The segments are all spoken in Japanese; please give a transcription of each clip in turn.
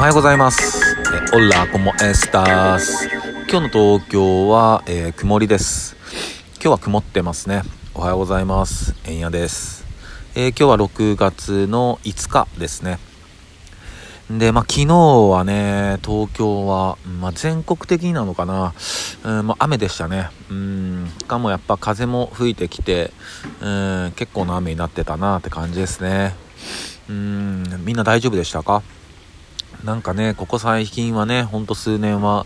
はようございます。えオラコモエスタス。今日の東京は、えー曇りです。今日は曇ってますね。おはようございます。えんやです。えー今日は6月の5日ですね。で、まあ、昨日はね、東京は、まあ、全国的なのかな、うん、まあ、雨でしたね。うん、しかもやっぱ風も吹いてきて、うん、結構な雨になってたなって感じですね。うん、みんな大丈夫でしたか？なんかね、ここ最近はね、ほんと数年は、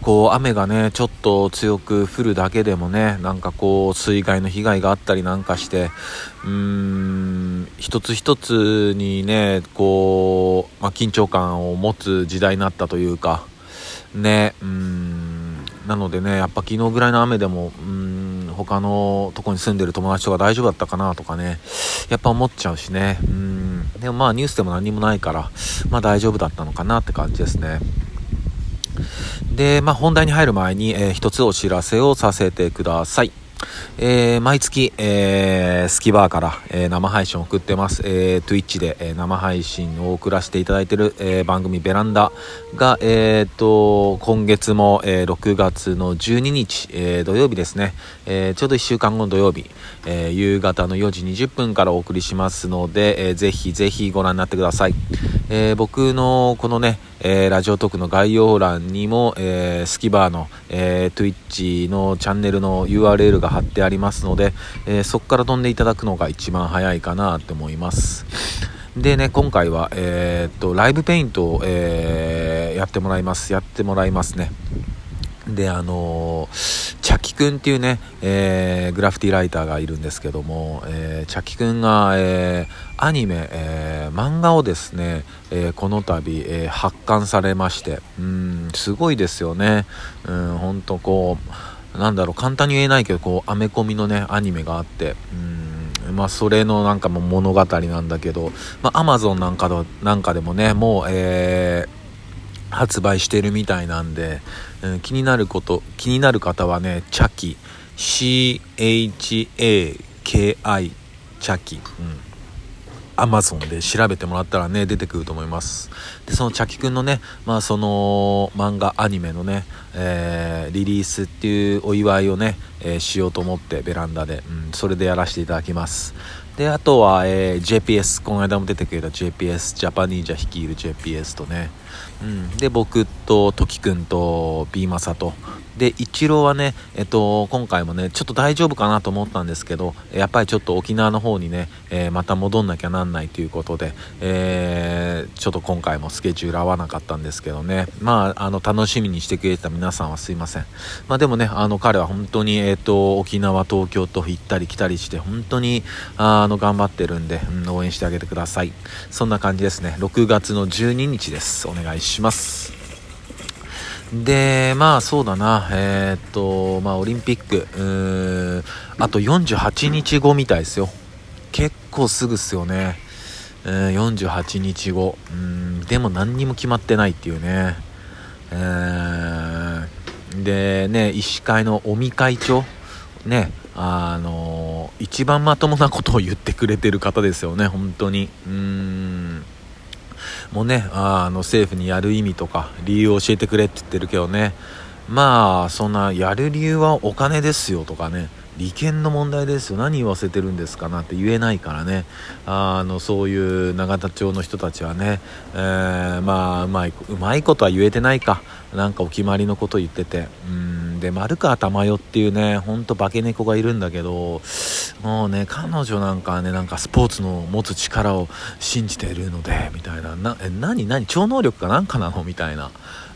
こう、雨がね、ちょっと強く降るだけでもね、なんかこう、水害の被害があったりなんかして、うーん、一つ一つにね、こう、まあ、緊張感を持つ時代になったというか、ね、うん、なのでね、やっぱ昨日ぐらいの雨でも、うーん、他のとこに住んでる友達とか大丈夫だったかなとかね、やっぱ思っちゃうしね、うん、でもまあニュースでも何もないから、まあ大丈夫だったのかなって感じですね。で、まあ本題に入る前に、えー一つお知らせをさせてください。えー毎月、えースキバーから、えー生配信を送ってます。えー Twitch で、えー生配信を送らせていただいている、えー番組ベランダが、えーと、今月も、えー6月の12日、えー土曜日ですね、えーちょうど1週間後の土曜日、えー夕方の4時20分からお送りしますので、えーぜひぜひご覧になってください。えー僕のこのね、えーラジオトークの概要欄にも、えースキバーの、えー Twitch のチャンネルの URL が貼ってありますので、えそこから飛んでいただくのが一番早いかなって思います。でね、今回は、えっと、ライブペイントを、えやってもらいます。やってもらいますね。で、あのー、くんっていうね、えーグラフィティライターがいるんですけども、えーチャキくんが、えーアニメ、えー漫画をですね、えこの度、え発刊されまして、うん、すごいですよね。うん、ほんとこう、なんだろう、簡単に言えないけど、こう、アメコミのね、アニメがあって、うん、まあ、それのなんかも物語なんだけど、まあ、アマゾンなんかのなんかでもね、もう、えー発売してるみたいなんで、うん気になること気になる方はねチャキ。CHAKI チャキ、うん、アマゾンで調べてもらったらね出てくると思います。でそのチャキくんのねまあその漫画アニメのね、えーリリースっていうお祝いをね、えーしようと思ってベランダで、うん、それでやらせていただきます。であとは、えー JPS この間も出てくれた JPS ジャパニージャ率いる JPS とね、うん、で僕とトキくんと B マサとで一郎はね、えっと、今回もねちょっと大丈夫かなと思ったんですけどやっぱりちょっと沖縄の方にね、えーまた戻んなきゃなんないということで、えーちょっと今回もスケジュール合わなかったんですけどね。まああの楽しみにしてくれてた皆さんはすいません。まあでもねあの彼は本当に、えっと沖縄東京と行ったり来たりして本当にあの頑張ってるんで、うん応援してあげてください。そんな感じですね。6月の12日です。お願いします。で、まあそうだな、えーっと、まあオリンピック、あと48日後みたいですよ。結構すぐっすよね。うん、48日後。うん、でも何にも決まってないっていうね。えーでね、医師会の尾身会長、ね、あの一番まともなことを言ってくれてる方ですよね、本当に。うん。もねあの政府にやる意味とか理由を教えてくれって言ってるけどね。まあそんなやる理由はお金ですよとかね。利権の問題ですよ。何言わせてるんですかなって言えないからね。あのそういう永田町の人たちはね、えーまあうまいうまいことは言えてないか。なんかお決まりのこと言ってて。うん。で丸川珠代っていうねほんと化け猫がいるんだけどもうね彼女なんかねなんかスポーツの持つ力を信じているのでみたいな。なえ何何超能力かなんかなのみたいな、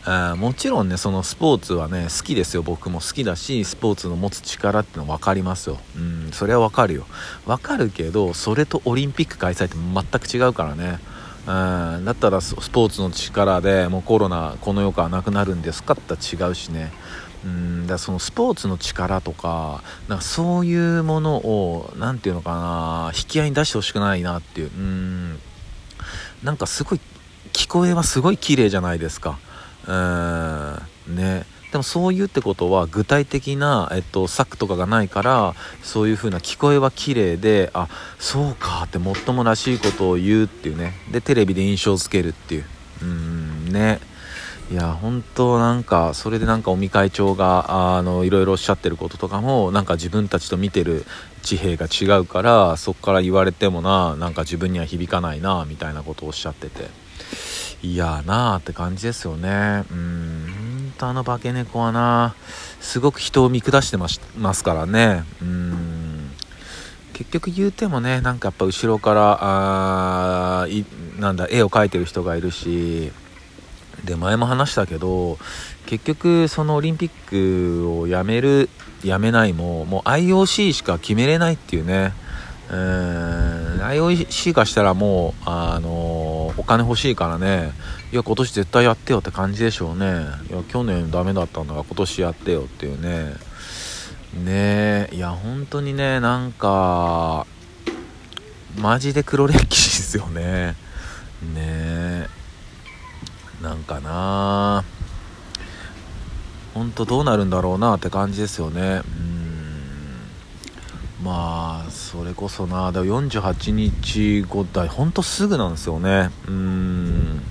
えーもちろんねそのスポーツはね好きですよ。僕も好きだしスポーツの持つ力ってのは分かりますよ。うんそれは分かるよ。分かるけどそれとオリンピック開催って全く違うからね。うんだったらススポーツの力でもうコロナこの世からなくなるんですかって違うしね。うんだそのスポーツの力とかなんかそういうものを何て言うのかな引き合いに出してほしくないなっていう。うん。なんかすごい聞こえはすごい綺麗じゃないですか。うん。ね。でもそういうってことは具体的な、えっと、策とかがないからそういう風な聞こえは綺麗であそうかってもっともらしいことを言うっていうね。でテレビで印象づけるっていう。うん。ね。いや本当なんかそれでなんか尾身会長があのいろいろおっしゃってることとかもなんか自分たちと見てる地平が違うからそこから言われてもななんか自分には響かないなみたいなことをおっしゃってて。いやーなあって感じですよね。うん本当あの化け猫はなすごく人を見下してますからね。うん。結局言うてもねなんかやっぱ後ろからあなんだ絵を描いてる人がいるしで前も話したけど結局そのオリンピックをやめるやめないももう IOC しか決めれないっていうね。うーん IOC がしたらもう、あの、お金欲しいからね。いや今年絶対やってよって感じでしょうね。いや去年ダメだったんだから今年やってよっていうね。ねえいや本当にねなんかマジで黒歴史ですよね。ねえ。なんかな。ほんとどうなるんだろうなって感じですよね。うん。まあそれこそな。だ48日後だ本当すぐなんですよね。うん。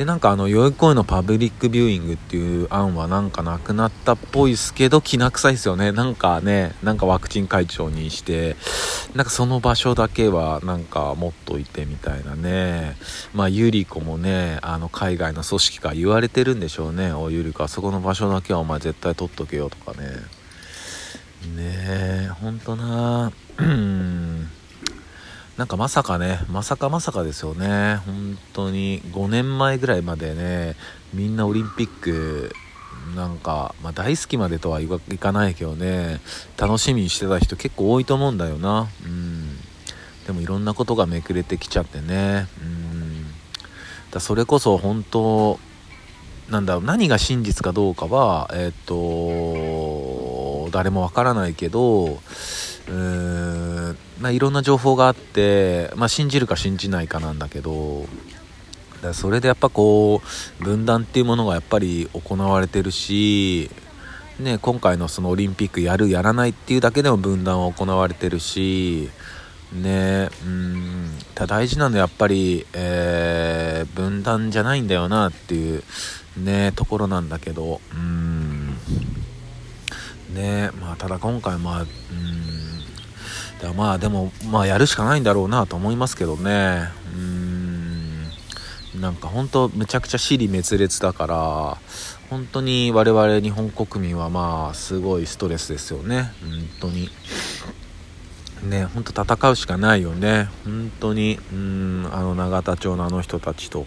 でなんかあの代々木公園のパブリックビューイングっていう案はなんかなくなったっぽいですけどきな臭いですよね。なんかねなんかワクチン会長にしてなんかその場所だけはなんか持っといてみたいなね。まあゆり子もねあの海外の組織から言われてるんでしょうね。おゆり子あそこの場所だけはお前絶対取っとけよとかね。ねえほんとな。うん。なんかまさかね、まさかまさかですよね。本当に5年前ぐらいまでね、みんなオリンピック、なんか、まあ、大好きまでとはいかないけどね、楽しみにしてた人結構多いと思うんだよな。うん。でもいろんなことがめくれてきちゃってね。うん。だそれこそ本当、なんだろう、何が真実かどうかは、えっ、と、誰もわからないけど、うーんま、いろんな情報があって、まあ、信じるか信じないかなんだけどだそれでやっぱこう分断っていうものがやっぱり行われてるし、ね、今回のそのオリンピックやるやらないっていうだけでも分断は行われてるしねうんた大事なのはやっぱり、えー、分断じゃないんだよなっていうねところなんだけどうんねまあただ今回まあうんだまあでもまあやるしかないんだろうなと思いますけどね。うん。なんか本当めちゃくちゃ死に滅裂だから本当に我々日本国民はまあすごいストレスですよね。本当に。ね本当戦うしかないよね。本当にうんあの永田町のあの人たちと。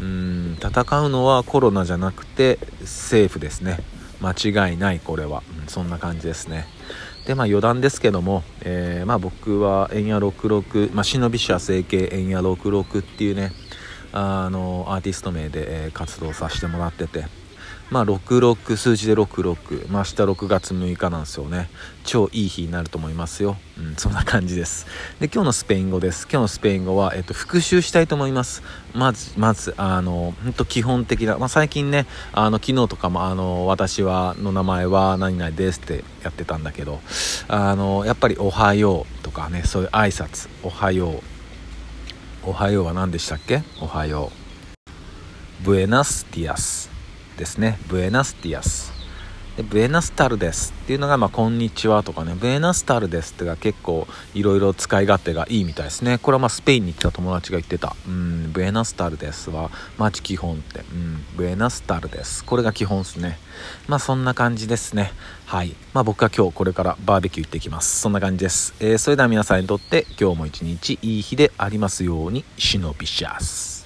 うん戦うのはコロナじゃなくて政府ですね。間違いないこれは、うん、そんな感じですね。でまあ余談ですけども、えー、まあ僕は円谷66、まあ、忍び社整形円谷66っていうねあのアーティスト名で、え、活動させてもらっててまあ66数字で66まあ明日6月6日なんですよね。超いい日になると思いますよ。うんそんな感じです。で今日のスペイン語です。今日のスペイン語は、えっと、復習したいと思います。まずまずあの本当基本的な、まあ、最近ねあの昨日とかもあの私はの名前は何々ですってやってたんだけどあのやっぱりおはようとかねそういう挨拶。おはよう。おはようは何でしたっけ？おはよう。ブエナスティアス。ですね。ブエナスティアスでブエナスタルですっていうのが、まあ、こんにちはとかね。ブエナスタルですってが結構いろいろ使い勝手がいいみたいですね。これはまあスペインに来た友達が言ってた。うん。ブエナスタルですはマジ基本って。うん。ブエナスタルですこれが基本ですね。まあそんな感じですね。はい。まあ僕は今日これからバーベキュー行ってきます。そんな感じです、えー、それでは皆さんにとって今日も一日いい日でありますように。忍びシャス。